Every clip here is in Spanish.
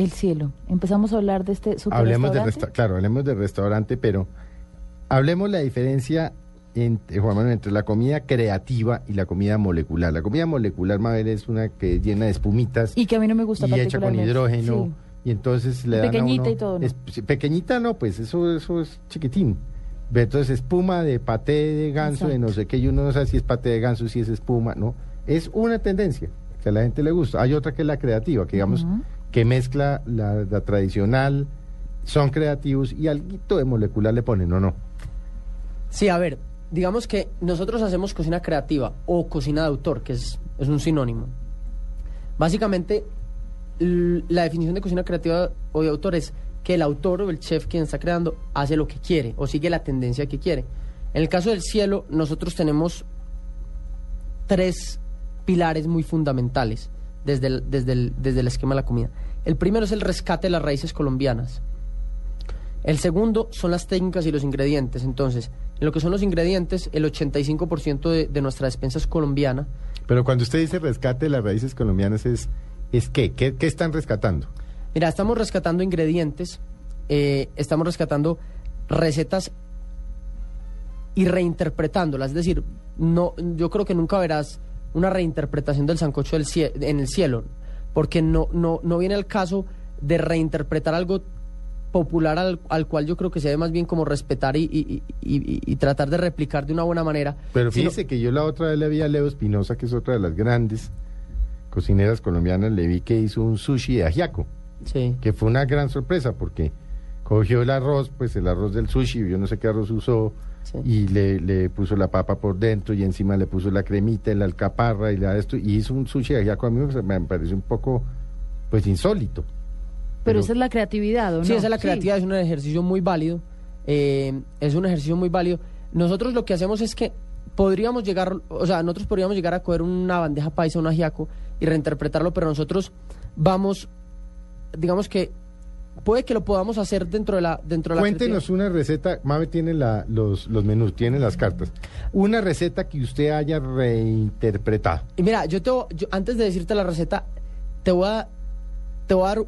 El cielo. Empezamos a hablar de este super Hablemos de resta- claro, hablemos de restaurante, pero hablemos la diferencia entre, Juan Manuel, entre la comida creativa y la comida molecular. La comida molecular, Mabel, es una que es llena de espumitas Y que a mí no me gusta y hecha con hidrógeno. Sí. Y entonces le dan a Pequeñita uno- y todo, ¿no? es- pequeñita no, pues eso, eso es chiquitín. Entonces espuma de paté de ganso, de no sé qué, y uno no sabe si es paté de ganso, si es espuma, ¿no? Es una tendencia que a la gente le gusta. Hay otra que es la creativa, que digamos. Que mezcla la, tradicional, son creativos y algo de molecular le ponen, ¿o no? Sí, a ver, digamos que nosotros hacemos cocina creativa o cocina de autor, que es, es un sinónimo. Básicamente, la definición de cocina creativa o de autor es que el autor o el chef quien está creando hace lo que quiere o sigue la tendencia que quiere. En el caso del cielo, nosotros tenemos tres pilares muy fundamentales desde el, desde el, desde el esquema de la comida. El primero es el rescate de las raíces colombianas. El segundo son las técnicas y los ingredientes. Entonces, en lo que son los ingredientes, el 85% de, de nuestra despensa es colombiana. Pero cuando usted dice rescate de las raíces colombianas, ¿es, es qué? ¿Qué, qué están rescatando? Mira, estamos rescatando ingredientes, eh, estamos rescatando recetas y reinterpretándolas. Es decir, no, yo creo que nunca verás una reinterpretación del sancocho del cie- en el cielo, porque no, no, no viene el caso de reinterpretar algo popular al, al cual yo creo que se debe más bien como respetar y, y- y- y- y tratar de replicar de una buena manera. Pero fíjese que yo la otra vez le vi a Leo Espinosa, que es otra de las grandes cocineras colombianas, le vi que hizo un sushi de ajiaco, Sí. que fue una gran sorpresa porque cogió el arroz, pues el arroz del sushi, yo no sé qué arroz usó, Sí. y le, le puso la papa por dentro y encima le puso la cremita y la alcaparra y la esto, y hizo un sushi de ajiaco. A mí me- pareció un poco, pues insólito. Pero esa es la creatividad, ¿o no? Sí, esa es la creatividad, es un ejercicio muy válido. eh, es un ejercicio muy válido. Nosotros lo que hacemos es que podríamos llegar, o sea, nosotros podríamos llegar a coger una bandeja paisa, un ajiaco y reinterpretarlo, pero nosotros vamos, digamos que puede que lo podamos hacer dentro de la dentro de la Cuéntenos una receta, Mave tiene la, los, los menús, tiene las cartas. Una receta que usted haya reinterpretado. Y mira, yo te yo- antes de decirte la receta, te voy a te voy a dar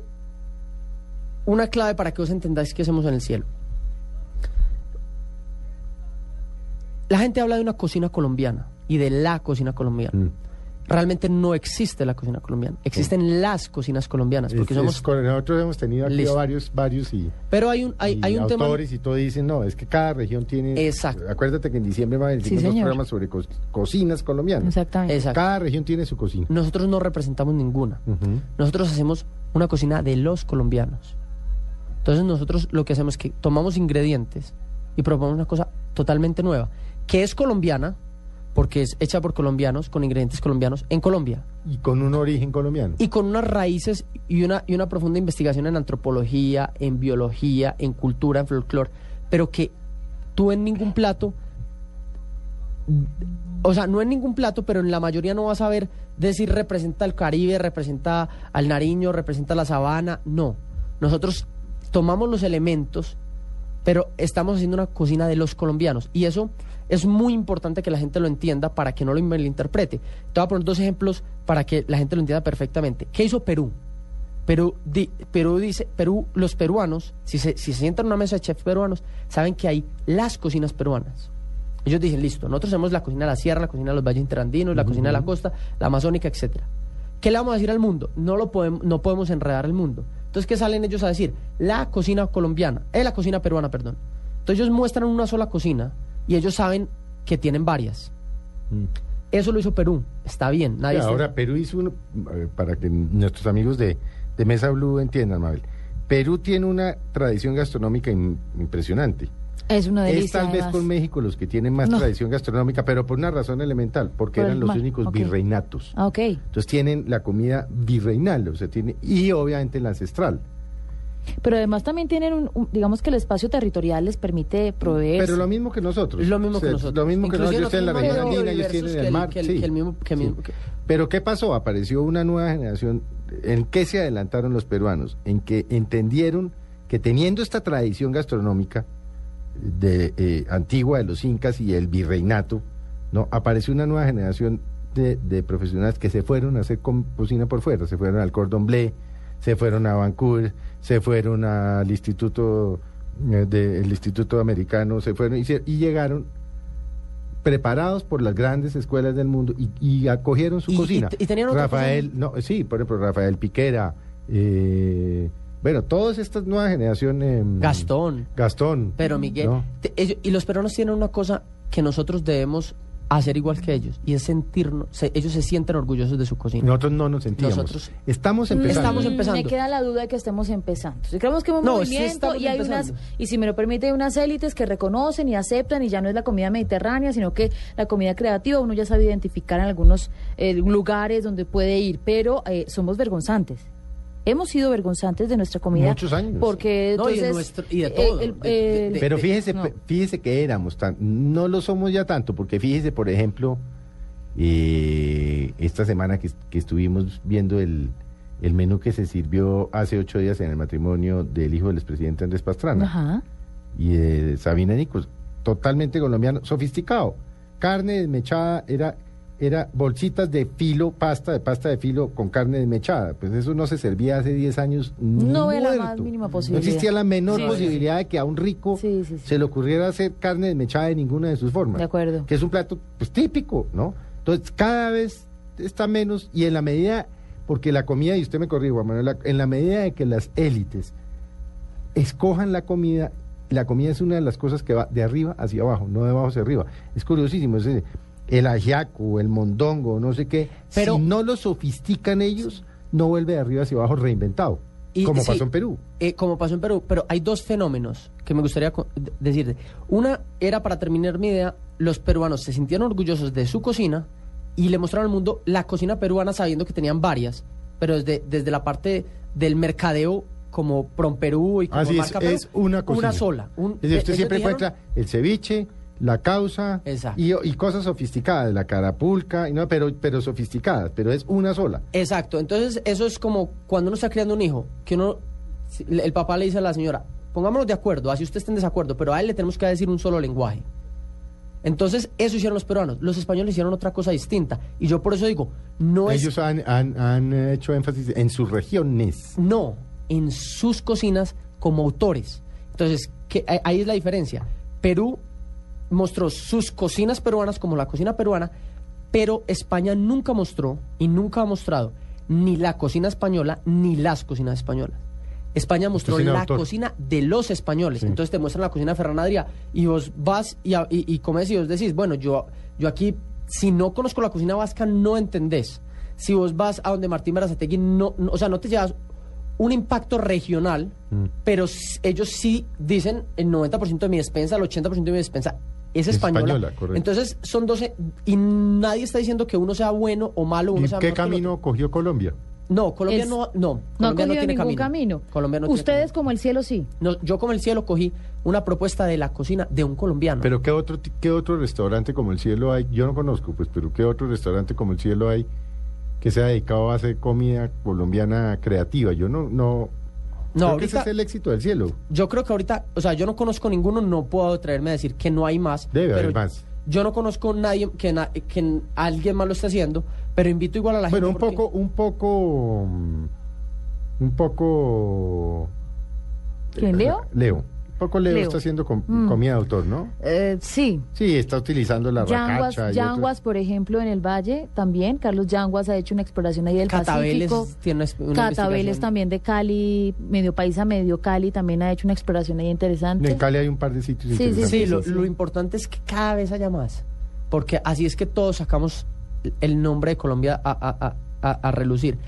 una clave para que vos entendáis qué hacemos en el cielo. La gente habla de una cocina colombiana y de la cocina colombiana. Mm. Realmente no existe la cocina colombiana, existen las cocinas colombianas, porque Es- somos es nosotros hemos tenido aquí Listo. varios, varios y, pero hay un hay, y hay un tema autores y todo dicen, no, es que cada región tiene... Exacto. Acuérdate que en diciembre va a haber Sí, dos señor. programas sobre co- cocinas colombianas. Exactamente. Exacto. Cada región tiene su cocina. Nosotros no representamos ninguna. Nosotros hacemos una cocina de los colombianos. Entonces nosotros lo que hacemos es que tomamos ingredientes y proponemos una cosa totalmente nueva, que es colombiana, porque es hecha por colombianos, con ingredientes colombianos, en Colombia. Y con un origen colombiano. Y con unas raíces y una, y una profunda investigación en antropología, en biología, en cultura, en folclore, pero que tú en ningún plato, o sea, no en ningún plato, pero en la mayoría no vas a ver decir representa el Caribe, representa al Nariño, representa la sabana, no. Nosotros tomamos los elementos, pero estamos haciendo una cocina de los colombianos y eso es muy importante que la gente lo entienda para que no lo malinterprete. Te voy a poner dos ejemplos para que la gente lo entienda perfectamente. ¿Qué hizo Perú? Perú, di- Perú dice, Perú, los peruanos, si se, si se sientan en una mesa de chefs peruanos, saben que hay las cocinas peruanas. Ellos dicen, listo, nosotros tenemos la cocina de la sierra, la cocina de los valles interandinos, la cocina de la costa, la amazónica, etcétera. ¿Qué le vamos a decir al mundo? No lo podemos, no podemos enredar al mundo. Entonces, ¿qué salen ellos a decir? La cocina colombiana, eh, la cocina peruana, perdón. Entonces ellos muestran una sola cocina y ellos saben que tienen varias. Mm. Eso lo hizo Perú, está bien, nadie ahora Perú hizo uno, para que nuestros amigos de, de Mesa Blue entiendan, Mabel. Perú tiene una tradición gastronómica in- impresionante. Es una delicia. Es tal vez con México los que tienen más No. tradición gastronómica, pero por una razón elemental, porque Por eran los mar, únicos virreinatos. Ah, ok. Entonces tienen la comida virreinal, o sea, tiene, y obviamente la ancestral. Pero además también tienen, un, un- digamos que el espacio territorial les permite proveer. Pero lo mismo que nosotros. Lo mismo O sea, que nosotros. Lo mismo que nosotros. Yo estoy en la región ellos tienen el mar. Pero ¿qué pasó? Apareció una nueva generación. ¿En qué se adelantaron los peruanos? En que entendieron que teniendo esta tradición gastronómica de eh, antigua de los incas y el virreinato, no apareció una nueva generación de, de profesionales que se fueron a hacer cocina por fuera, se fueron al cordon bleu, se fueron a Vancouver, se fueron al instituto eh, del instituto americano, se fueron y, se- y llegaron preparados por las grandes escuelas del mundo y, y acogieron su Y- cocina. y tenían Rafael, no, sí, por ejemplo, Rafael Piquera, eh, bueno, todas estas nuevas generaciones. mm, Gastón. Gastón. Pero Miguel, ¿no? te- ellos- y los peruanos tienen una cosa que nosotros debemos hacer igual que ellos, y es sentirnos, se- ellos se sienten orgullosos de su cocina. Nosotros no nos sentíamos. Nosotros- estamos empezando. Estamos Mm, empezando. Me queda la duda de que estemos empezando. Si creemos que es un No, movimiento y hay empezando. unas, y si me lo permite, hay unas élites que reconocen y aceptan y ya no es la comida mediterránea, sino que la comida creativa uno ya sabe identificar en algunos eh, lugares donde puede ir, pero eh, somos vergonzantes. Hemos sido vergonzantes de nuestra comida. Muchos años. Porque No, y de entonces, nuestro- y de todo, el- de- de- el- de- Pero fíjese, no. pe- fíjese que éramos tan, no lo somos ya tanto, porque fíjese, por ejemplo, eh, esta semana que, que estuvimos viendo el, el menú que se sirvió hace ocho días en el matrimonio del hijo del expresidente Andrés Pastrana Ajá. y de Sabina Nicos, totalmente colombiano, sofisticado. Carne desmechada era era bolsitas de filo, pasta de pasta de filo con carne desmechada. Pues eso no se servía hace 10 años. ni No ve la más mínima No posibilidad. existía la menor Sí, sí, posibilidad de que a un rico Sí, sí, sí. se le ocurriera hacer carne desmechada de ninguna de sus formas. De acuerdo. Que es un plato pues típico, ¿no? Entonces, cada vez está menos y en la medida, porque la comida, y usted me corrijo, Juan Manuel, en la medida de que las élites escojan la comida, la comida es una de las cosas que va de arriba hacia abajo, no de abajo hacia arriba. Es curiosísimo, es decir, el ajiaco, el mondongo, no sé qué, Pero- si no lo sofistican ellos, no vuelve de arriba hacia abajo reinventado, Y- como sí. pasó en Perú. Eh, como pasó en Perú, pero hay dos fenómenos que me gustaría decirte. Una era, para terminar mi idea, los peruanos se sintieron orgullosos de su cocina y le mostraron al mundo la cocina peruana sabiendo que tenían varias, pero desde, desde la parte del mercadeo como Prom Perú y como Así es, marca Perú, es una cocina. Una sola. Un- Es decir, usted ellos siempre encuentra el ceviche, la causa y, y cosas sofisticadas, la carapulca, y no, pero, pero sofisticadas, pero es una sola. Exacto, entonces eso es como cuando uno está criando un hijo, que uno, el papá le dice a la señora, pongámonos de acuerdo, así usted está en desacuerdo, pero a él le tenemos que decir un solo lenguaje. Entonces, eso hicieron los peruanos. Los españoles hicieron otra cosa distinta. Y yo por eso digo, no Ellos es. han, han- han hecho énfasis en sus regiones. No, en sus cocinas como autores. Entonces, que, ahí es la diferencia. Perú mostró sus cocinas peruanas como la cocina peruana, pero España nunca mostró y nunca ha mostrado ni la cocina española ni las cocinas españolas. España mostró Cocina la autor. cocina de los españoles. Sí. Entonces te muestran la cocina de Ferran Adrià y vos vas y, y, y comes y vos decís, bueno, yo, yo aquí, si no conozco la cocina vasca, no entendés. Si vos vas a donde Martín Berazategui, no, no- o sea, no te llevas un impacto regional, Mm. pero ellos sí dicen el 90% de mi despensa, el 80% de mi despensa es Es española. española, correcto. Entonces son 12 y nadie está diciendo que uno sea bueno o malo. Uno ¿Y sea qué camino cogió Colombia? No, Colombia Es- no, no. No ha Colombia cogido tiene ningún camino. Colombia no tiene Ustedes camino. como el cielo sí. No, yo como el cielo cogí una propuesta de la cocina de un colombiano. Pero ¿qué otro, qué otro restaurante como el cielo hay? Yo no conozco, pues, pero ¿qué otro restaurante como el cielo hay que se ha dedicado a hacer comida colombiana creativa? Yo no, no. No, creo que ese ahorita- es el éxito del cielo. Yo creo que ahorita, o sea, yo no conozco ninguno, no puedo atreverme a decir que no hay más. Debe pero haber más. Yo no conozco nadie que, na- que alguien más lo esté haciendo, pero invito igual a la Bueno, un gente. porque- poco, un poco, mm, un poco. ¿Quién, Leo? Leo. Un poco Leo, Leo. está haciendo com- Mm. comida de autor, ¿no? Eh, sí. Sí, está utilizando la Yanguas, racacha. Yanguas, otros- por ejemplo, en el Valle también. Carlos Yanguas ha hecho una exploración ahí del Catabeles Pacífico. tiene una, Catabeles también de Cali, medio paisa, medio Cali, también ha hecho una exploración ahí interesante. En Cali hay un par de sitios Sí, sí, interesantes. Sí, lo, sí. lo importante es que cada vez haya más, porque así es que todos sacamos el nombre de Colombia a- a- a- a relucir.